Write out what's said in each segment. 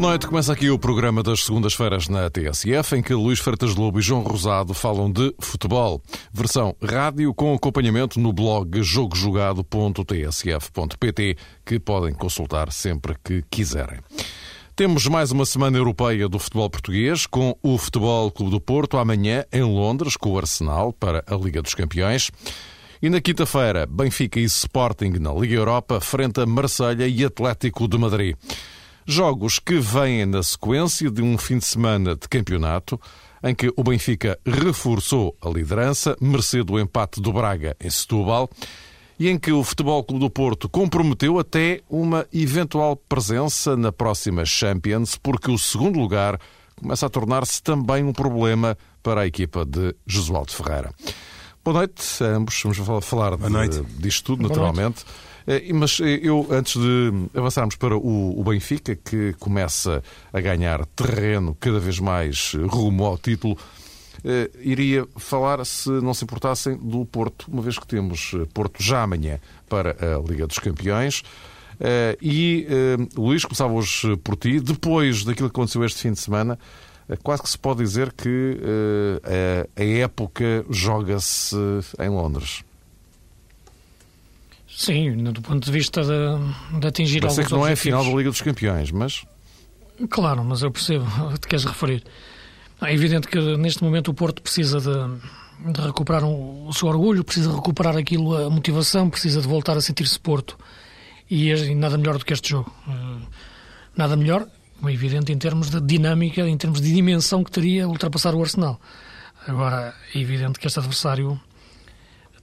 Boa noite, começa aqui o programa das segundas-feiras na TSF, em que Luís Freitas Lobo e João Rosado falam de futebol. Versão rádio com acompanhamento no blog jogojogado.tsf.pt, que podem consultar sempre que quiserem. Temos mais uma semana europeia do futebol português, com o Futebol Clube do Porto amanhã em Londres, com o Arsenal para a Liga dos Campeões. E na quinta-feira, Benfica e Sporting na Liga Europa, frente a Marselha e Atlético de Madrid. Jogos que vêm na sequência de um fim de semana de campeonato em que o Benfica reforçou a liderança, mercê do empate do Braga em Setúbal, e em que o Futebol Clube do Porto comprometeu até uma eventual presença na próxima Champions, porque o segundo lugar começa a tornar-se também um problema para a equipa de Josualdo Ferreira. Boa noite a ambos. Vamos falar de, disto tudo, naturalmente. Eh, mas eh, eu, antes de avançarmos para o, Benfica, que começa a ganhar terreno cada vez mais rumo ao título, eh, iria falar, se não se importassem, do Porto, uma vez que temos Porto já amanhã para a Liga dos Campeões. E, Luís, começava hoje por ti. Depois daquilo que aconteceu este fim de semana, quase que se pode dizer que a época joga-se em Londres. Sim, do ponto de vista de, de atingir alguns que não é a final da Liga dos Campeões, mas... Claro, mas eu percebo o que queres referir. É evidente que neste momento o Porto precisa de, de recuperar um, o seu orgulho, precisa recuperar aquilo, a motivação, precisa de voltar a sentir-se Porto. E, e, nada melhor do que este jogo. Eh, nada melhor, é evidente, em termos de dinâmica, em termos de dimensão que teria ultrapassar o Arsenal. Agora, é evidente que este adversário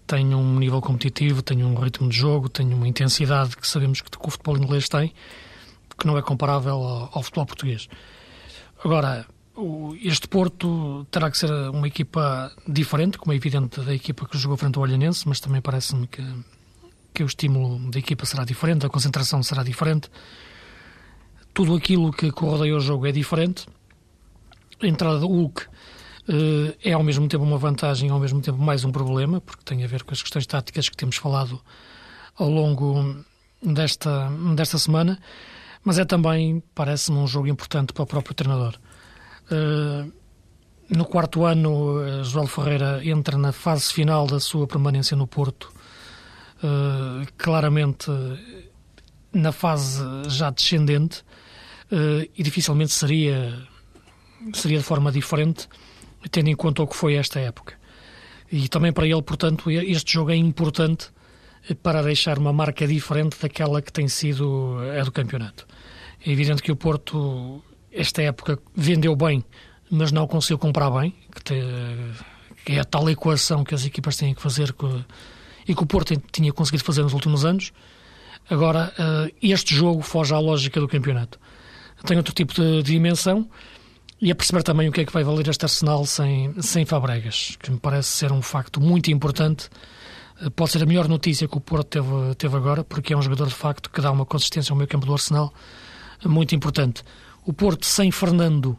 tem um nível competitivo, tem um ritmo de jogo, tem uma intensidade que sabemos que, o futebol inglês tem, que não é comparável ao, ao futebol português. Agora, este Porto terá que ser uma equipa diferente, como é evidente da equipa que jogou frente ao Olhanense, mas também parece-me que, que o estímulo da equipa será diferente, a concentração será diferente. Tudo aquilo que, que rodeia o jogo é diferente. A entrada do Hulk é ao mesmo tempo uma vantagem, ao mesmo tempo mais um problema, porque tem a ver com as questões táticas que temos falado ao longo desta, desta semana, mas é também, parece-me, um jogo importante para o próprio treinador. Eh, no quarto ano, eh, João Ferreira entra na fase final da sua permanência no Porto, claramente na fase já descendente, e dificilmente seria, seria de forma diferente tendo em conta o que foi esta época. E também para ele, portanto, este jogo é importante para deixar uma marca diferente daquela que tem sido a do campeonato. É evidente que o Porto, esta época, vendeu bem, mas não conseguiu comprar bem, que, te, que é a tal equação que as equipas têm que fazer que, e que o Porto tinha conseguido fazer nos últimos anos. Agora, eh, este jogo foge à lógica do campeonato. Tem outro tipo de dimensão e a perceber também o que é que vai valer este Arsenal sem, sem Fabregas, que me parece ser um facto muito importante. Eh, pode ser a melhor notícia que o Porto teve, teve agora, porque é um jogador de facto que dá uma consistência ao meio campo do Arsenal muito importante. O Porto sem Fernando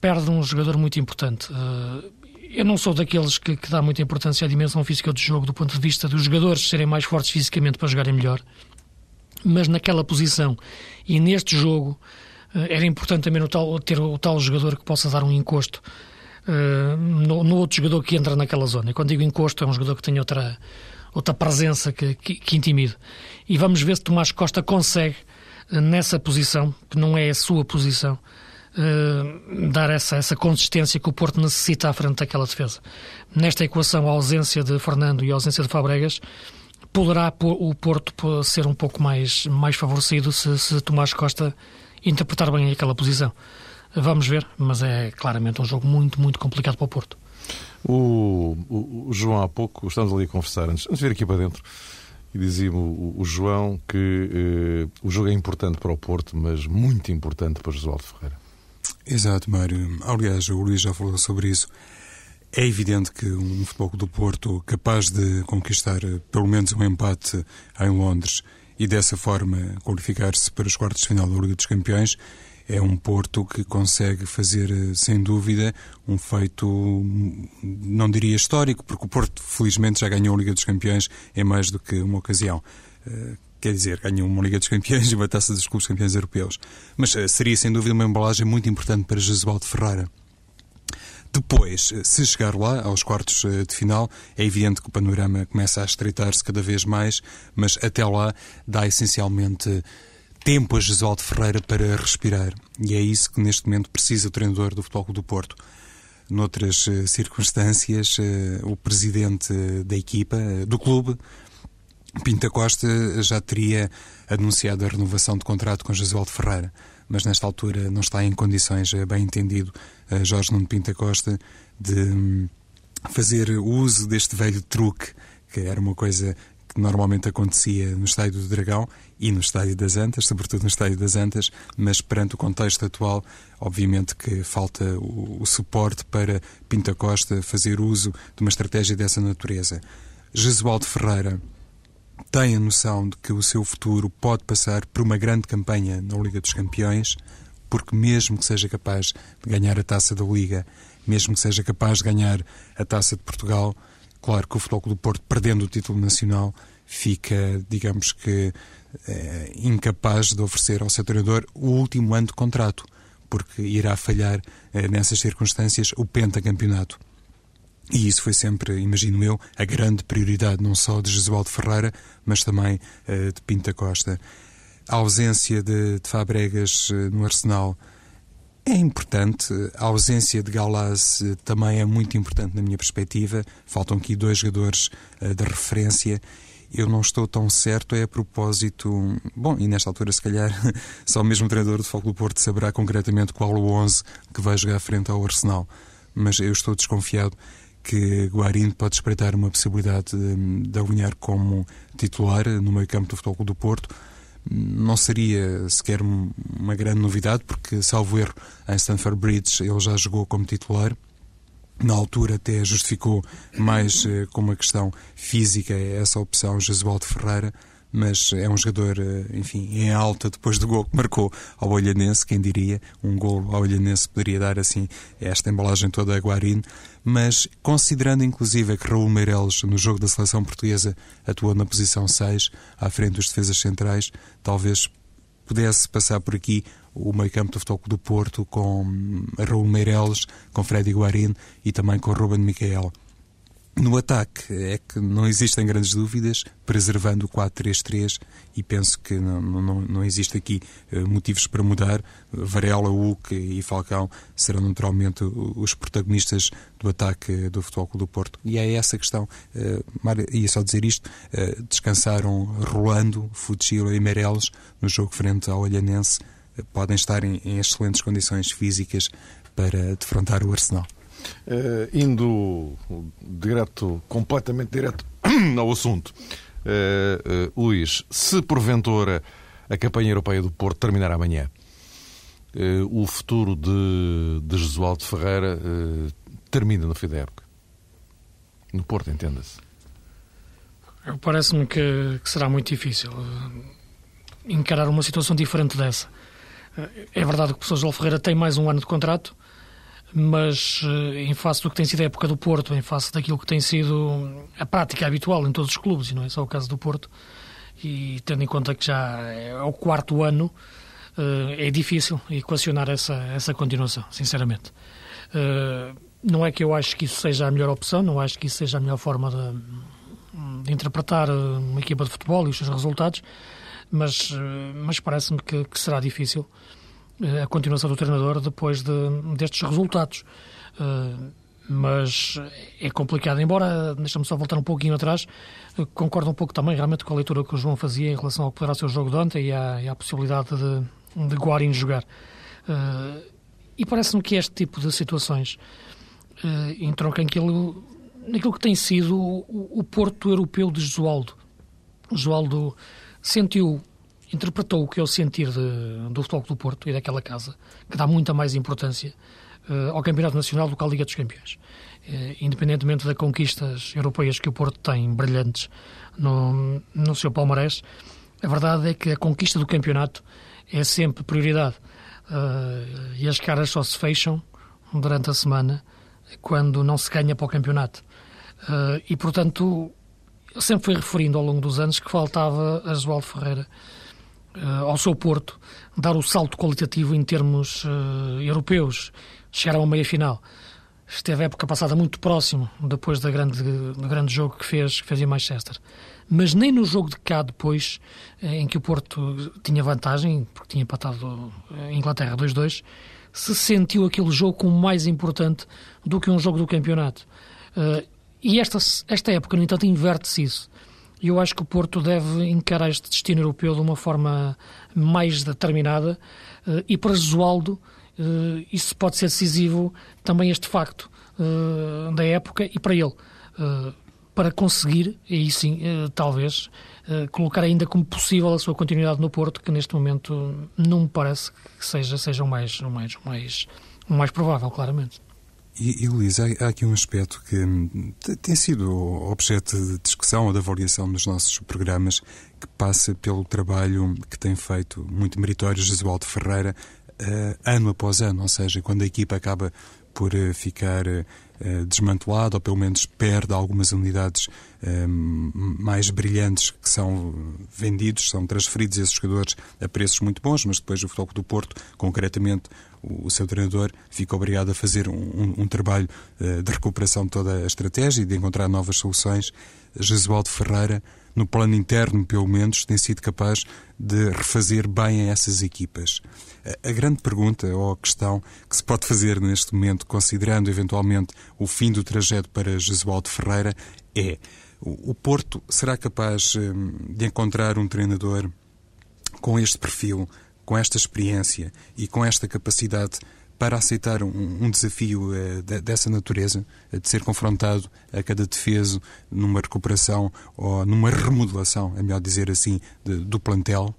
perde um jogador muito importante. Eh, eu não sou daqueles que, que dá muita importância à dimensão física do jogo do ponto de vista dos jogadores serem mais fortes fisicamente para jogarem melhor, mas naquela posição e neste jogo era importante também tal, ter o tal jogador que possa dar um encosto uh, no, no, outro jogador que entra naquela zona. E quando digo encosto, é um jogador que tem outra, outra presença que, que, que. E vamos ver se Tomás Costa consegue, uh, nessa posição, que não é a sua posição, uh, dar essa, essa consistência que o Porto necessita à frente daquela defesa. Nesta equação, a ausência de Fernando e a ausência de Fabregas poderá o Porto ser um pouco mais, mais favorecido se, se Tomás Costa interpretar bem aquela posição. Vamos ver, mas é claramente um jogo muito, muito complicado para o Porto. O, o, o João, há pouco, estamos ali a conversar, antes, antes de vir aqui para dentro, e dizia-me o, o, João que eh, o jogo é importante para o Porto, mas muito importante para Josualdo Ferreira. Exato, Mário. Aliás, o Luís já falou sobre isso. É evidente que um futebol do Porto capaz de conquistar eh, pelo menos um empate em Londres e dessa forma qualificar-se para os quartos de final da Liga dos Campeões, é um Porto que consegue fazer, eh, sem dúvida, um feito, não diria histórico, porque o Porto, felizmente, já ganhou a Liga dos Campeões em mais do que uma ocasião. Eh, quer dizer, ganhou uma Liga dos Campeões e uma taça dos clubes campeões europeus. Mas uh, seria sem dúvida uma embalagem muito importante para Jesualdo Ferreira. Depois, se chegar lá, aos quartos de final, é evidente que o panorama começa a estreitar-se cada vez mais, mas até lá dá essencialmente tempo a Jesualdo Ferreira para respirar. E é isso que neste momento precisa o treinador do Futebol Clube do Porto. Noutras uh, circunstâncias, uh, o presidente da equipa, do clube, Pinta Costa, já teria anunciado a renovação de contrato com Jesualdo Ferreira. Mas nesta altura não está em condições, bem entendido, Jorge Nuno Pinta Costa, de um, fazer uso deste velho truque, que era uma coisa que normalmente acontecia no Estádio do Dragão e no Estádio das Antas, sobretudo no Estádio das Antas, mas perante o contexto atual, obviamente que falta o, o suporte para Pinta Costa fazer uso de uma estratégia dessa natureza. Jesualdo Ferreira tem a noção de que o seu futuro pode passar por uma grande campanha na Liga dos Campeões, porque mesmo que seja capaz de ganhar a taça da Liga, mesmo que seja capaz de ganhar a taça de Portugal, Claro que o Futebol do Porto, perdendo o título nacional, fica, digamos que, é, incapaz de oferecer ao seu treinador o último ano de contrato, porque irá falhar, é, nessas circunstâncias, o pentacampeonato. E isso foi sempre, imagino eu, a grande prioridade não só de Jesualdo Ferreira, mas também é, de Pinta Costa. A ausência de, de Fabregas no Arsenal é importante. A ausência de Galaz eh, também é muito importante na minha perspectiva. Faltam aqui dois jogadores uh, de referência. Eu não estou tão certo, é a propósito. Bom, e nesta altura, se calhar, só o mesmo treinador do Foco do Porto saberá concretamente qual o 11 que vai jogar frente ao Arsenal. Mas eu estou desconfiado que Guarini pode espreitar uma possibilidade de, de alinhar como titular no meio campo do Futebol do Porto não seria sequer uma grande novidade, porque, salvo erro, em Stanford Bridge ele já jogou como titular. Na altura até justificou mais eh, com uma questão física essa opção Jesualdo Ferreira, mas é um jogador, eh, enfim, em alta depois do gol que marcou ao Olhanense, quem diria, um gol ao Olhanense poderia dar assim esta embalagem toda a Guarino, mas considerando inclusive que Raul Meireles no jogo da seleção portuguesa atuou na posição 6, à frente dos defesas centrais, talvez pudesse passar por aqui o meio campo do Futebol do Porto com Raul Meireles, com Freddy Guarin e também com Ruben Miquel. No ataque é que não existem grandes dúvidas, preservando o 4-3-3 e penso que não, não, não existe aqui uh, motivos para mudar. Varela, Hulk e Falcão serão naturalmente os protagonistas do ataque do Futebol Clube do Porto. E é essa questão. Uh, ia só dizer isto, uh, descansaram Rolando, Futsilo e Meireles no jogo frente ao Olhanense. Podem estar em, em excelentes condições físicas para defrontar o Arsenal. Uh, indo direto, completamente direto ao assunto, uh, uh, Luís, se porventura a campanha europeia do Porto terminar amanhã, o futuro de, de Jesualdo Ferreira termina no fim da época? No Porto, entenda-se. Parece-me que, que, será muito difícil encarar uma situação diferente dessa. É verdade que o professor João Ferreira tem mais um ano de contrato, mas eh, em face do que tem sido a época do Porto, em face daquilo que tem sido a prática habitual em todos os clubes, e não é só o caso do Porto, e tendo em conta que já é o quarto ano, eh, é difícil equacionar essa, essa continuação, sinceramente. Eh, não é que eu acho que isso seja a melhor opção, não acho que isso seja a melhor forma de, de interpretar uma equipa de futebol e os seus resultados, mas, mas parece-me que, que será difícil a continuação do treinador depois de, destes resultados. Uh, mas é complicado. Embora, deixa-me só voltar um pouquinho atrás, uh, concordo um pouco também realmente com a leitura que o João fazia em relação ao que poderá ser o jogo de ontem e à, e à possibilidade de, de jogar. Uh, e parece-me que este tipo de situações uh, entronca naquilo, naquilo que tem sido o, o Porto Europeu de Josualdo. Josualdo sentiu interpretou o que é o sentir de, do Futebol do Porto e daquela casa, que dá muita mais importância uh, ao Campeonato Nacional do que à Liga dos Campeões. Uh, independentemente das conquistas europeias que o Porto tem brilhantes no, no seu palmarés, a verdade é que a conquista do campeonato é sempre prioridade. Uh, e as caras só se fecham durante a semana quando não se ganha para o campeonato. e, portanto, sempre foi referindo ao longo dos anos que faltava a Josualdo Ferreira uh, ao seu Porto dar o salto qualitativo em termos uh, europeus, chegar a uma meia-final. Esteve a época passada muito próximo, depois da grande, do grande jogo que fez, que fez em Manchester. Mas nem no jogo de cá depois, eh, em que o Porto tinha vantagem, porque tinha empatado a Inglaterra 2-2, se sentiu aquele jogo como mais importante do que um jogo do campeonato. E esta, esta época, no entanto, inverte-se isso. E eu acho que o Porto deve encarar este destino europeu de uma forma mais determinada eh, e para Josualdo eh, isso pode ser decisivo também este facto eh, da época e para ele para conseguir, aí sim, talvez, colocar ainda como possível a sua continuidade no Porto, que neste momento não me parece que seja, seja o, mais, o, mais, o, mais, o mais provável, claramente. E, e Luísa, há, aqui um aspecto que hum, tem sido objeto de discussão ou de avaliação nos nossos programas, que passa pelo trabalho que tem feito muito meritório Jesualdo Ferreira, uh, ano após ano, ou seja, quando a equipa acaba por uh, ficar uh, desmantelada, ou pelo menos perde algumas unidades mais brilhantes que são vendidos, são transferidos esses jogadores a preços muito bons, mas depois o Futebol do Porto, concretamente o, seu treinador fica obrigado a fazer um, um, trabalho uh, de recuperação de toda a estratégia e de encontrar novas soluções. Jesualdo Ferreira, no plano interno, pelo menos, tem sido capaz de refazer bem essas equipas. A, grande pergunta ou a questão que se pode fazer neste momento, considerando eventualmente o fim do trajeto para Jesualdo Ferreira, é: o, Porto será capaz um, de encontrar um treinador com este perfil com esta experiência e com esta capacidade para aceitar um, um desafio uh, de, dessa natureza, uh, de ser confrontado a cada defeso numa recuperação ou numa remodelação, é melhor dizer assim, de, do plantel,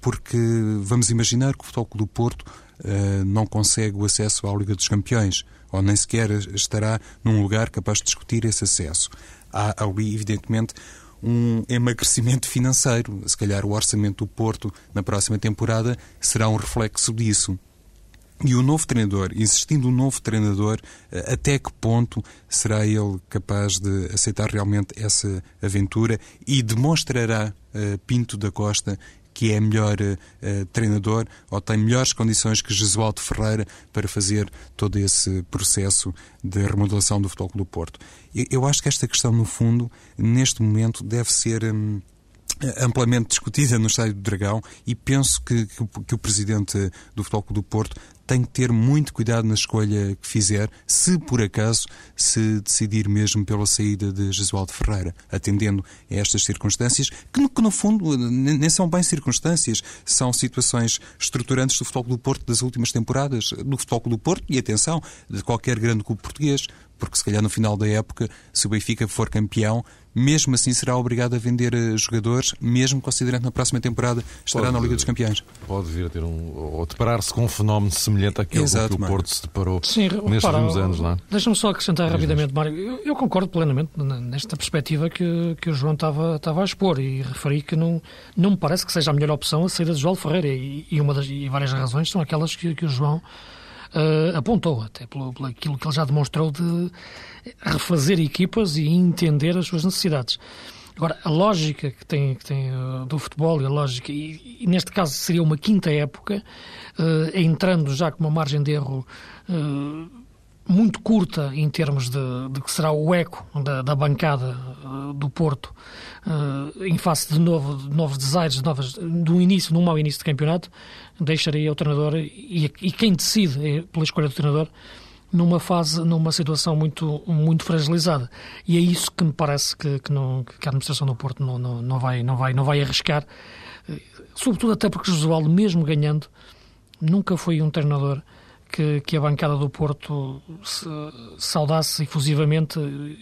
porque vamos imaginar que o Futebol do Porto uh, não consegue o acesso à Liga dos Campeões, ou nem sequer estará num lugar capaz de discutir esse acesso. Há ali, evidentemente, um emagrecimento financeiro. Se calhar o orçamento do Porto na próxima temporada será um reflexo disso. E o novo treinador, existindo um novo treinador, eh, até que ponto será ele capaz de aceitar realmente essa aventura e demonstrará uh, Pinto da Costa que é melhor uh, treinador ou tem melhores condições que Jesualdo Ferreira para fazer todo esse processo de remodelação do Futebol do Porto. Eu, eu, acho que esta questão, no fundo, neste momento, deve ser. Hum, amplamente discutida no Estádio do Dragão e penso que, que, que o presidente do Futebol Clube do Porto tem que ter muito cuidado na escolha que fizer, se por acaso se decidir mesmo pela saída de Jesualdo Ferreira, atendendo a estas circunstâncias, que no, que no fundo nem são bem circunstâncias, são situações estruturantes do Futebol do Porto das últimas temporadas, do Futebol do Porto e, atenção, de qualquer grande clube português porque se calhar no final da época, se o Benfica for campeão, mesmo assim será obrigado a vender eh, jogadores, mesmo considerando na próxima temporada estará pode, na Liga dos Campeões. Pode vir a ter um. ou deparar-se com um fenómeno semelhante àquele Exato, que o Porto se deparou Sim, nestes repara, últimos anos, não é? Deixa-me só acrescentar rapidamente, Mário. Eu, eu, concordo plenamente nesta perspectiva que, que o João estava, estava a expor e referi que não, não me parece que seja a melhor opção a saída de João Ferreira e, e, uma das, e várias razões são aquelas que, que o João uh, apontou, até pelo, pelo aquilo que ele já demonstrou de refazer equipas e entender as suas necessidades. Agora, a lógica que tem, que tem uh, do futebol e a lógica, e, e, neste caso seria uma quinta época, uh, entrando já com uma margem de erro uh, muito curta em termos de, de que será o eco da, da bancada uh, do Porto uh, em face de, novo, de novos desaires, de novas, do início, num mau início de campeonato, deixaria o treinador e, e quem decide é pela escolha do treinador numa fase, numa situação muito, muito fragilizada. E é isso que me parece que, que, não, que a administração do Porto não, não, não, vai, não, vai, não vai arriscar, eh, sobretudo até porque Josualdo, mesmo ganhando, nunca foi um treinador que, que a bancada do Porto se, saudasse efusivamente,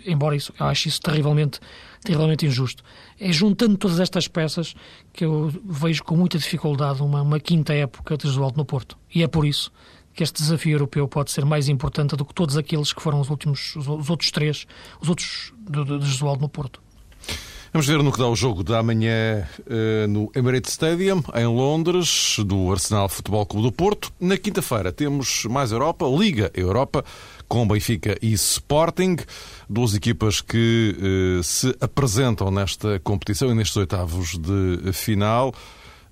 embora isso, eu acho isso terrivelmente, terrivelmente injusto. É juntando todas estas peças que eu vejo com muita dificuldade uma, uma quinta época de Josualdo no Porto. E é por isso que este desafio europeu pode ser mais importante do que todos aqueles que foram os últimos, os, os outros três, os outros de, de, de Jesualdo no Porto. Vamos ver no que dá o jogo da manhã uh, no Emirates Stadium, em Londres, do Arsenal Futebol Clube do Porto. Na quinta-feira temos mais Europa, Liga Europa, com Benfica e Sporting, duas equipas que eh, se apresentam nesta competição e nestes oitavos de final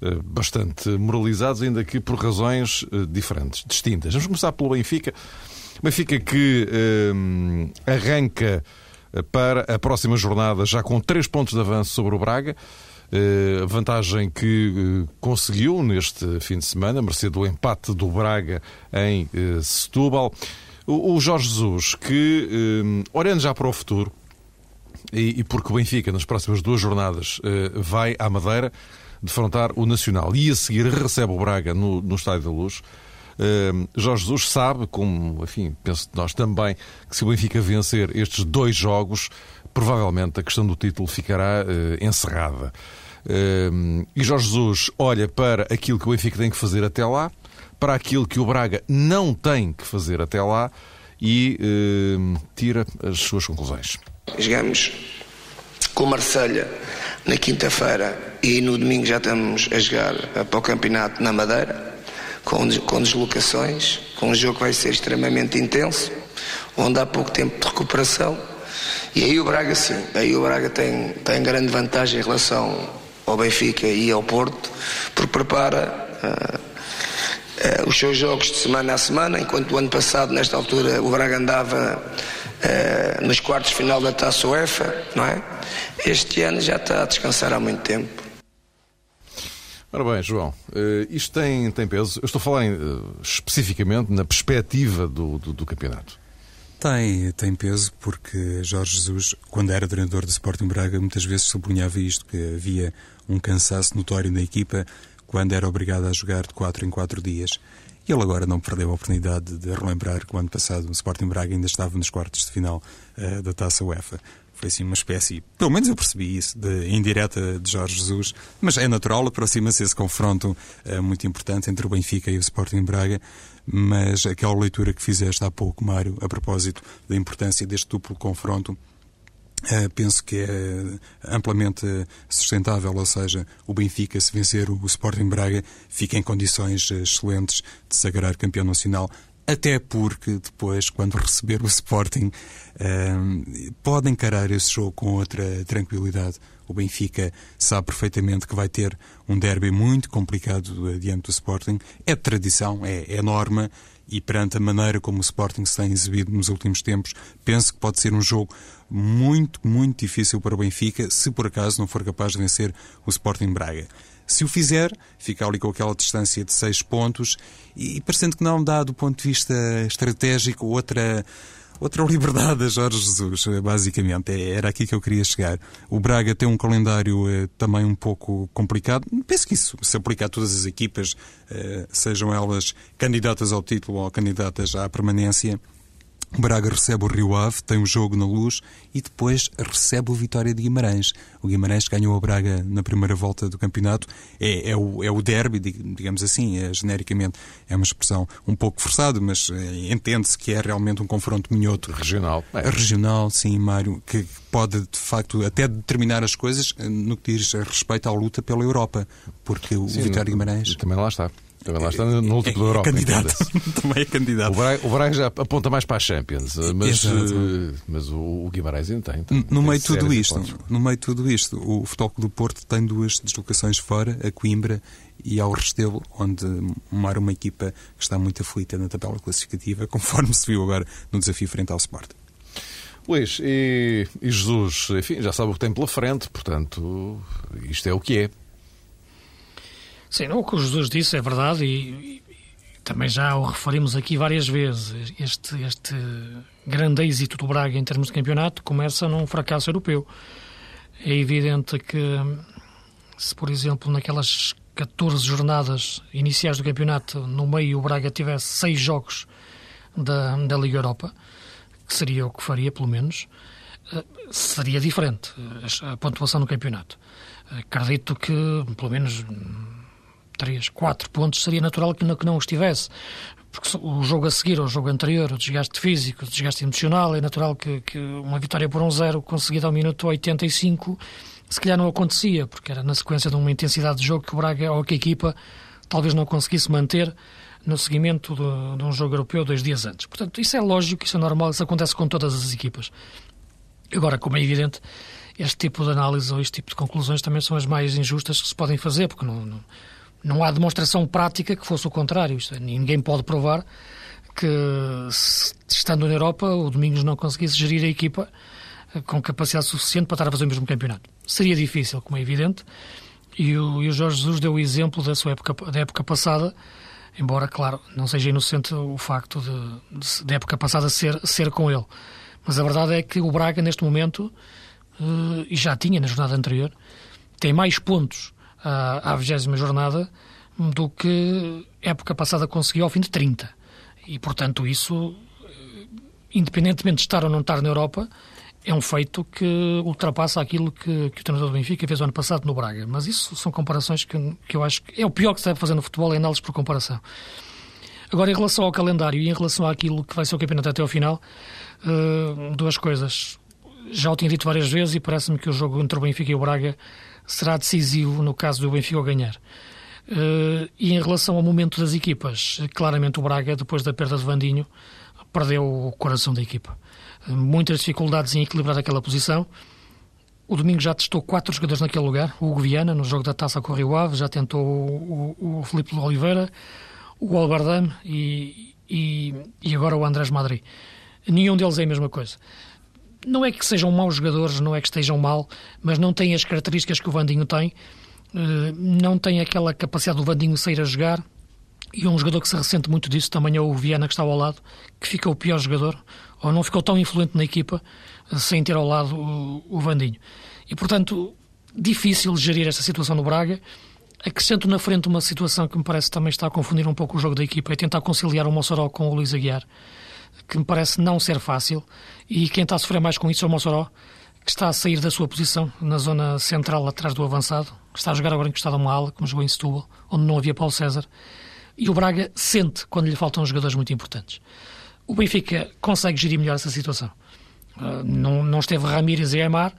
eh, bastante moralizados, ainda que por razões eh, diferentes, distintas. Vamos começar pelo Benfica. Benfica que eh, arranca para a próxima jornada já com três pontos de avanço sobre o Braga. Uh, vantagem que uh, conseguiu neste fim de semana, mercê do empate do Braga em uh, Setúbal. O, Jorge Jesus, que, olhando já para o futuro, e, e, porque o Benfica, nas próximas duas jornadas, vai à Madeira defrontar o Nacional e a seguir recebe o Braga no, no Estádio da Luz. Uh, Jorge Jesus sabe, como enfim, penso nós também, que se o Benfica vencer estes dois jogos, provavelmente a questão do título ficará uh, encerrada. Uh, e Jorge Jesus olha para aquilo que o Benfica tem que fazer até lá, para aquilo que o Braga não tem que fazer até lá e tira as suas conclusões. Jogamos com Marselha na quinta-feira e no domingo já estamos a jogar para o campeonato na Madeira com, com deslocações, com um jogo que vai ser extremamente intenso, onde há pouco tempo de recuperação. E aí o Braga sim, aí o Braga tem, tem grande vantagem em relação ao Benfica e ao Porto, porque prepara uh, uh, os seus jogos de semana a semana, enquanto o ano passado, nesta altura, o Braga andava uh, nos quartos de final da Taça UEFA, não é? Este ano já está a descansar há muito tempo. Ora bem, João, uh, isto tem, tem peso. Eu estou a falar em, uh, especificamente na perspectiva do, do, do, campeonato. Tem, tem peso porque Jorge Jesus, quando era treinador do Sporting Braga, muitas vezes sublinhava isto, que havia um cansaço notório na equipa quando era obrigado a jogar de 4 em 4 dias. E ele agora não perdeu a oportunidade de relembrar que o ano passado o Sporting Braga ainda estava nos quartos de final uh, da Taça UEFA. Foi assim uma espécie, pelo menos eu percebi isso, de indireta de Jorge Jesus, mas é natural, aproxima-se esse confronto é, muito importante entre o Benfica e o Sporting Braga, mas aquela leitura que fizeste há pouco, Mário, a propósito da importância deste duplo confronto, Uh, penso que é amplamente sustentável, ou seja, o Benfica, se vencer o Sporting Braga, fica em condições excelentes de sagrar campeão nacional, até porque depois, quando receber o Sporting, um, pode encarar esse jogo com outra tranquilidade. O Benfica sabe perfeitamente que vai ter um derby muito complicado diante do Sporting. É tradição, é, é norma, e perante a maneira como o Sporting se tem exibido nos últimos tempos, penso que pode ser um jogo muito, muito difícil para o Benfica, se por acaso não for capaz de vencer o Sporting Braga. Se o fizer, fica ali com aquela distância de seis pontos e parecendo que não dá, do ponto de vista estratégico, outra outra liberdade a Jorge Jesus, basicamente. É, era aqui que eu queria chegar. O Braga tem um calendário eh, também um pouco complicado. Penso que isso se aplica a todas as equipas, eh, sejam elas candidatas ao título ou candidatas à permanência. O Braga recebe o Rio Ave, tem um jogo na luz e depois recebe o Vitória de Guimarães. O Guimarães ganhou o Braga na primeira volta do campeonato. É, é, o, é o derby, digamos assim, é, genericamente. É uma expressão um pouco forçada, mas é, entende-se que é realmente um confronto minhoto. Regional. É. Regional, sim, Mário, que pode de facto até determinar as coisas no que diz respeito à luta pela Europa. Porque o sim, Vitória de Guimarães. Também lá está. Também lá está no último é, da Europa. É candidato. Também é candidato. O Braga, o Braga, já aponta mais para a Champions, mas, uh, mas o, Guimarães ainda tem. tem no, meio de tudo isto, no meio de tudo isto, o Futebol do Porto tem duas deslocações fora, a Coimbra e ao Restelo, onde mora uma equipa que está muito aflita na tabela classificativa, conforme se viu agora no desafio frente ao Sport. Luís, e, e Jesus, enfim, já sabe o que tem pela frente, portanto, isto é o que é. Sim, o que o Jesus disse é verdade e, e, também já o referimos aqui várias vezes. Este, este grande êxito do Braga em termos de campeonato começa num fracasso europeu. É evidente que se, por exemplo, naquelas 14 jornadas iniciais do campeonato, no meio o Braga tivesse seis jogos da, da Liga Europa, que seria o que faria, pelo menos, eh, seria diferente a pontuação do campeonato. Acredito que, pelo menos três, quatro pontos, seria natural que não, que não os tivesse. Porque o jogo a seguir, o jogo anterior, o desgaste físico, o desgaste emocional, é natural que, que uma vitória por um zero conseguida ao minuto 85 se calhar não acontecia, porque era na sequência de uma intensidade de jogo que o Braga ou que a equipa talvez não conseguisse manter no seguimento de, de, um jogo europeu dois dias antes. Portanto, isso é lógico, isso é normal, isso acontece com todas as equipas. Agora, como é evidente, este tipo de análise ou este tipo de conclusões também são as mais injustas que se podem fazer, porque não, não, não há demonstração prática que fosse o contrário. Isto, é, ninguém pode provar que, estando na Europa, o Domingos não conseguisse gerir a equipa eh, com capacidade suficiente para estar a fazer o mesmo campeonato. Seria difícil, como é evidente, e o, e o Jorge Jesus deu o exemplo da sua época, da época passada, embora, claro, não seja inocente o facto de, de, da época passada ser, ser com ele. Mas a verdade é que o Braga, neste momento, uh, e já tinha na jornada anterior, tem mais pontos à, à 20 jornada do que época passada conseguiu ao fim de 30. E, portanto, isso, eh, independentemente de estar ou não estar na Europa, é um feito que ultrapassa aquilo que, que o treinador do Benfica fez o ano passado no Braga. Mas isso são comparações que, que eu acho que é o pior que se deve fazer no futebol, é análise por comparação. Agora, em relação ao calendário e em relação àquilo que vai ser o campeonato até ao final, uh, duas coisas. Já o tinha dito várias vezes e parece-me que o jogo entre o Benfica e o Braga será decisivo no caso do Benfica ganhar. Uh, e em relação ao momento das equipas, claramente o Braga, depois da perda de Vandinho, perdeu o coração da equipa muitas dificuldades em equilibrar aquela posição. O Domingo já testou quatro jogadores naquele lugar. O Hugo Viana, no jogo da Taça com o Rio Ave, já tentou o, o, o Oliveira, o Albardam e, e, e, agora o Andrés Madri. Nenhum deles é a mesma coisa. Não é que sejam maus jogadores, não é que estejam mal, mas não têm as características que o Vandinho tem. Eh, não tem aquela capacidade do Vandinho sair a jogar. E um jogador que se ressente muito disso também é o Viana, que está ao lado, que fica o pior jogador ou não ficou tão influente na equipa eh, sem ter ao lado o, o Vandinho. E, portanto, difícil gerir esta situação no Braga. Acrescento na frente uma situação que me parece também está a confundir um pouco o jogo da equipa é tentar conciliar o Mossoró com o Luís Aguiar, que me parece não ser fácil. E quem está a sofrer mais com isso é o Mossoró, que está a sair da sua posição na zona central atrás do avançado, que está a jogar agora encostado a uma como jogou em Setúbal, onde não havia Paulo César. E o Braga sente quando lhe faltam jogadores muito importantes. O Benfica consegue gerir melhor essa situação. Uh, não, não esteve Ramírez e Aymar,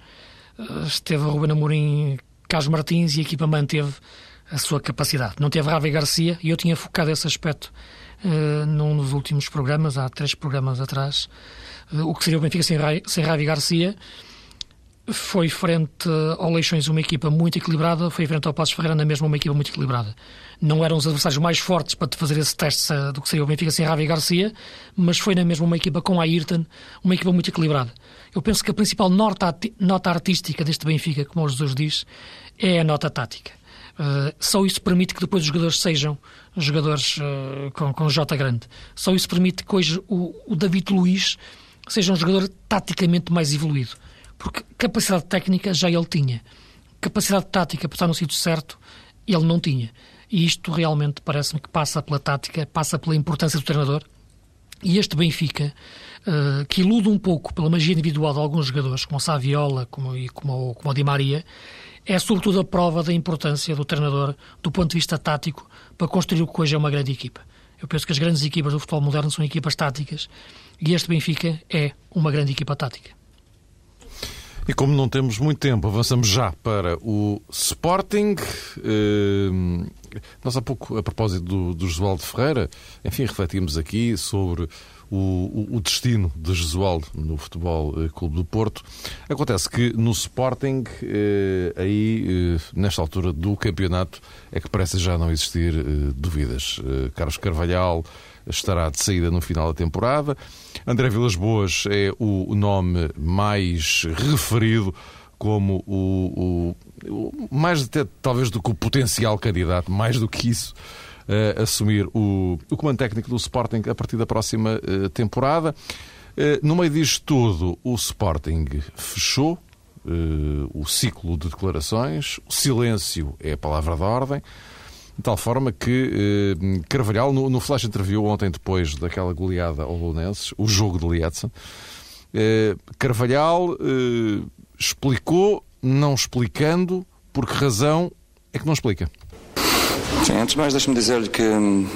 uh, esteve Ruben Amorim, Carlos Martins e a equipa manteve a sua capacidade. Não teve Ravi Garcia e eu tinha focado esse aspecto num dos últimos programas, há três programas atrás, uh, o que seria o Benfica sem, sem Ravi Garcia foi frente ao Leixões uma equipa muito equilibrada, foi frente ao Passos Ferreira na mesma uma equipa muito equilibrada. Não eram os adversários mais fortes para te fazer esse teste do que seria o Benfica sem Ravi Garcia, mas foi na mesma uma equipa com a Ayrton, uma equipa muito equilibrada. Eu penso que a principal nota, nota artística deste Benfica, como o Jesus diz, é a nota tática. Uh, só isso permite que depois os jogadores sejam jogadores uh, com, com J grande. Só isso permite que hoje o, o David Luiz seja um jogador taticamente mais evoluído porque capacidade técnica já ele tinha. Capacidade tática para estar no sítio certo, ele não tinha. E isto realmente parece-me que passa pela tática, passa pela importância do treinador. E este Benfica, uh, que ilude um pouco pela magia individual de alguns jogadores, como o Saviola como, e como, como o Di Maria, é sobretudo a prova da importância do treinador do ponto de vista tático para construir o que hoje é uma grande equipa. Eu penso que as grandes equipas do futebol moderno são equipas táticas e este Benfica é uma grande equipa tática. E como não temos muito tempo, avançamos já para o Sporting. Nós há pouco, a propósito do, do Josualdo Ferreira, enfim, refletimos aqui sobre o, o, destino de Jesualdo no Futebol eh, Clube do Porto. Acontece que no Sporting, eh, aí, eh, nesta altura do campeonato, é que parece já não existir dúvidas. Carlos Carvalhal estará de saída no final da temporada. André Vilas Boas é o nome mais referido como o mais até, talvez do que o potencial candidato, mais do que isso, uh, assumir o, o comando técnico do Sporting a partir da próxima uh, temporada. Uh, no meio disto tudo, o Sporting fechou o ciclo de declarações, o silêncio é a palavra da ordem. De tal forma que Carvalhal, no, no flash interview ontem depois daquela goleada ao Bolonenses, o jogo de Lietzen, Carvalhal explicou, não explicando, por que razão é que não explica. Sim, antes de mais, deixe-me dizer-lhe que hum,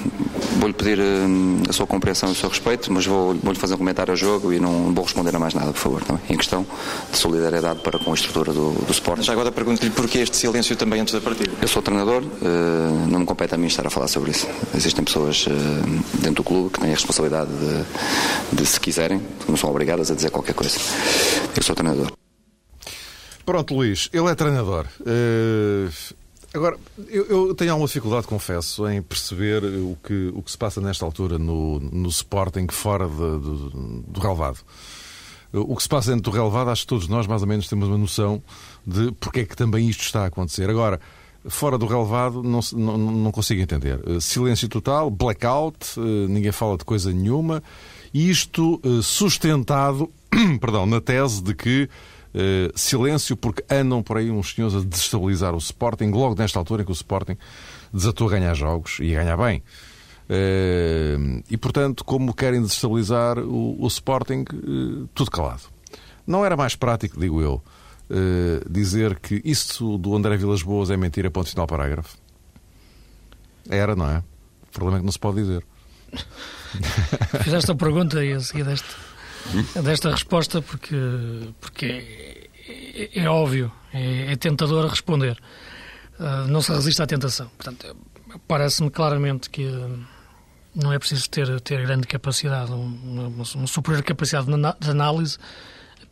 vou-lhe pedir hum, a sua compreensão e o seu respeito, mas vou-lhe vou fazer um comentário ao jogo e não vou responder a mais nada, por favor, também, em questão de solidariedade para com a estrutura do, do Sporting. Já agora pergunto-lhe porquê este silêncio também antes da partida. Eu sou treinador, uh, não me compete a mim estar a falar sobre isso. Existem pessoas uh, dentro do clube que têm a responsabilidade de, de, se quiserem, não são obrigadas a dizer qualquer coisa. Eu sou treinador. Pronto, Luís, ele é treinador. Uh, agora, eu, eu, tenho alguma dificuldade, confesso, em perceber o que, o que se passa nesta altura no, no Sporting fora de, do, do relevado. O que se passa dentro do relevado, acho que todos nós mais ou menos temos uma noção de porque é que também isto está a acontecer. Agora, fora do relevado, não, não, não consigo entender. Uh, silêncio total, blackout, uh, ninguém fala de coisa nenhuma. Isto sustentado, perdão, na tese de que Uh, silêncio, porque andam por aí uns senhores a desestabilizar o Sporting, logo nesta altura em que o Sporting desatou a ganhar jogos e a ganhar bem. Uh, e, portanto, como querem desestabilizar o, o Sporting, uh, tudo calado. Não era mais prático, digo eu, dizer que isso do André Vilas Boas é mentira, ponto final parágrafo? Era, não é? O problema é que não se pode dizer. Fizeste a pergunta e a seguir deste desta resposta porque, porque é, é, óbvio, é, é, tentador responder. Uh, não se resiste à tentação. Portanto, parece-me claramente que não é preciso ter, ter grande capacidade, uma, uma superior capacidade de análise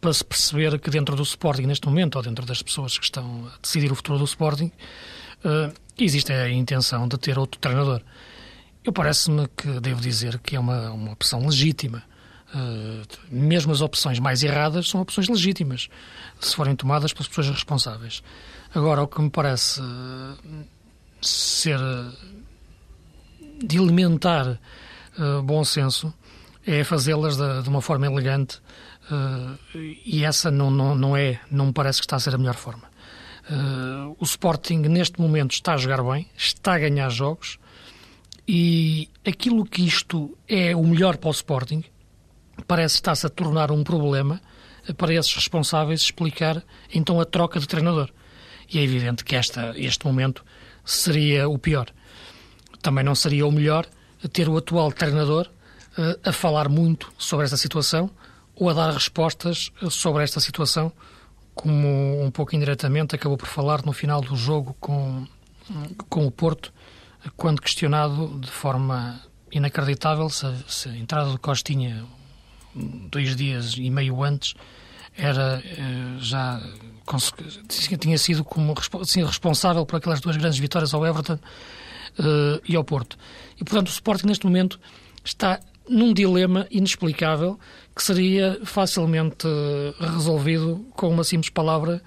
para se perceber que dentro do Sporting, neste momento, ou dentro das pessoas que estão a decidir o futuro do Sporting, uh, existe a intenção de ter outro treinador. Eu parece-me que devo dizer que é uma, uma opção legítima. Uh, mesmo as opções mais erradas são opções legítimas, se forem tomadas pelas pessoas responsáveis. Agora, o que me parece uh, ser de alimentar bom senso é fazê-las de, de, uma forma elegante e essa não, não, não é, não me parece que está a ser a melhor forma. o Sporting neste momento está a jogar bem, está a ganhar jogos e aquilo que isto é o melhor para o Sporting parece estar-se a tornar um problema para esses responsáveis explicar então a troca de treinador. E é evidente que esta, este momento seria o pior. Também não seria o melhor ter o atual treinador uh, a falar muito sobre esta situação ou a dar respostas sobre esta situação, como um pouco indiretamente acabou por falar no final do jogo com, com o Porto, quando questionado de forma inacreditável se se a entrada do Costinha dois dias e meio antes, era eh, já tinha sido como assim, responsável por aquelas duas grandes vitórias ao Everton uh, e ao Porto. E, portanto, o Sporting neste momento está num dilema inexplicável que seria facilmente uh, resolvido com uma simples palavra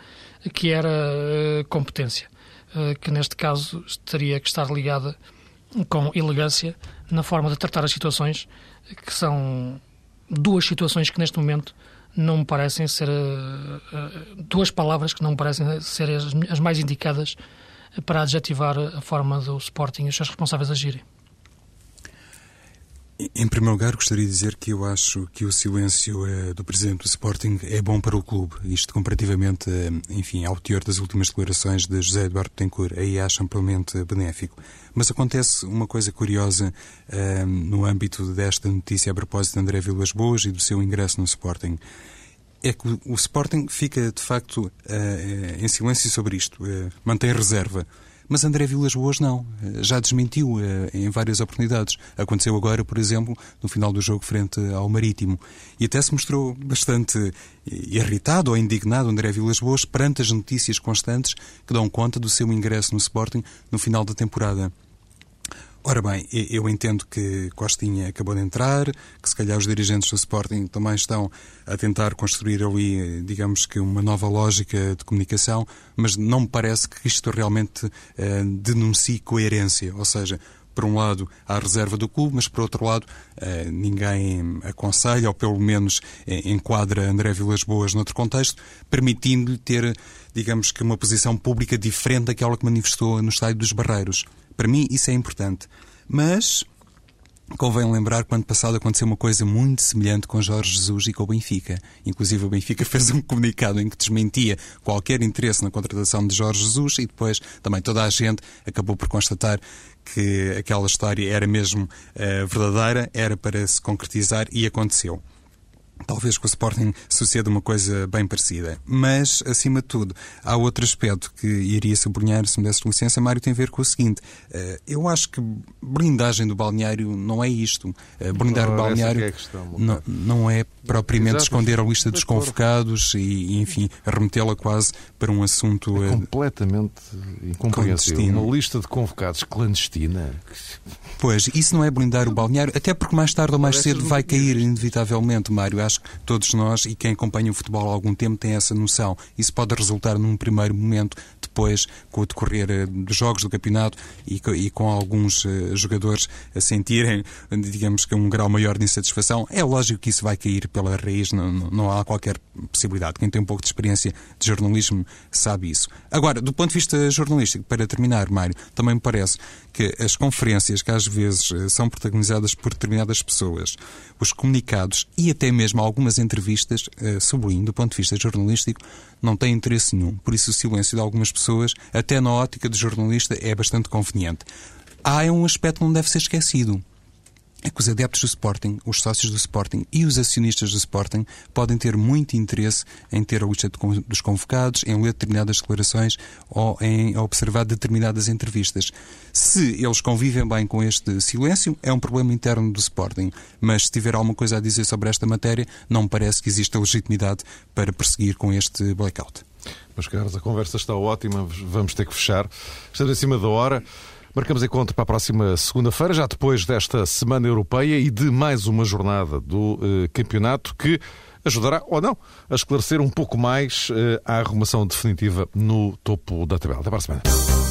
que era uh, competência, que neste caso teria que estar ligada com elegância na forma de tratar as situações que são duas situações que neste momento não me parecem ser uh, duas palavras que não me parecem ser as mais indicadas para adjetivar a forma do Sporting e os seus responsáveis agirem. Em primeiro lugar, gostaria de dizer que eu acho que o silêncio eh, do presidente do Sporting é bom para o clube. Isto comparativamente, eh, enfim, ao teor das últimas declarações de José Eduardo Tencourt, aí acho amplamente benéfico. Mas acontece uma coisa curiosa eh, no âmbito desta notícia a propósito de André Vilas Boas e do seu ingresso no Sporting. É que o Sporting fica, de facto, em silêncio sobre isto, mantém reserva. Mas André Vilas Boas não. Eh, já desmentiu eh, em várias oportunidades. Aconteceu agora, por exemplo, no final do jogo frente ao Marítimo. E até se mostrou bastante irritado ou indignado André Vilas Boas perante as notícias constantes que dão conta do seu ingresso no Sporting no final da temporada. Ora bem, eu entendo que Costinha acabou de entrar, que se calhar os dirigentes do Sporting também estão a tentar construir ali, digamos que, uma nova lógica de comunicação, mas não me parece que isto realmente eh, denuncie coerência. Ou seja, por um lado, há a reserva do clube, mas por outro lado, eh, ninguém aconselha, ou pelo menos eh, enquadra André Vilas Boas noutro contexto, permitindo-lhe ter, digamos que, uma posição pública diferente daquela que manifestou no Estádio dos Barreiros. Para mim, isso é importante. Mas Convém lembrar que ano passado aconteceu uma coisa muito semelhante com Jorge Jesus e com o Benfica. Inclusive o Benfica fez um comunicado em que desmentia qualquer interesse na contratação de Jorge Jesus e depois também toda a gente acabou por constatar que aquela história era mesmo uh, verdadeira, era para se concretizar e aconteceu. Talvez com o Sporting suceda uma coisa bem parecida. Mas, acima de tudo, há outro aspecto que iria sublinhar, se me desse licença, Mário, tem a ver com o seguinte. Eh, eu acho que blindagem do balneário não é isto. Eh, blindar não, o balneário é questão, não, não é propriamente Exato, esconder a lista dos convocados e, enfim, remetê-la quase para um assunto... É completamente incompreensível. Uma lista de convocados clandestina. Pois, isso não é blindar o balneário, até porque mais tarde ou mais cedo vai cair, inevitavelmente, Mário acho que todos nós e quem acompanha o futebol há algum tempo tem essa noção. Isso pode resultar num primeiro momento, depois, com o decorrer eh, dos jogos do campeonato e, e com alguns uh, jogadores a sentirem, digamos que um grau maior de insatisfação, é lógico que isso vai cair pela raiz, não, não há qualquer possibilidade. Quem tem um pouco de experiência de jornalismo sabe isso. Agora, do ponto de vista jornalístico, para terminar, Mário, também me parece que as conferências que às vezes eh, são protagonizadas por determinadas pessoas, os comunicados e até mesmo algumas entrevistas, uh, sublinho, do ponto de vista jornalístico, não têm interesse nenhum. Por isso o silêncio de algumas pessoas, até na ótica do jornalista, é bastante conveniente. Há um aspecto que não deve ser esquecido é que os adeptos do Sporting, os sócios do Sporting e os acionistas do Sporting podem ter muito interesse em ter a lista dos convocados, em ler determinadas declarações ou em observar determinadas entrevistas. Se eles convivem bem com este silêncio, é um problema interno do Sporting. Mas se tiver alguma coisa a dizer sobre esta matéria, não me parece que exista legitimidade para prosseguir com este blackout. Meus caros, a conversa está ótima, vamos ter que fechar. Estamos acima da hora. Marcamos encontro para a próxima segunda-feira, já depois desta Semana Europeia e de mais uma jornada do uh, campeonato que ajudará ou não a esclarecer um pouco mais uh, a arrumação definitiva no topo da tabela. Até para a semana.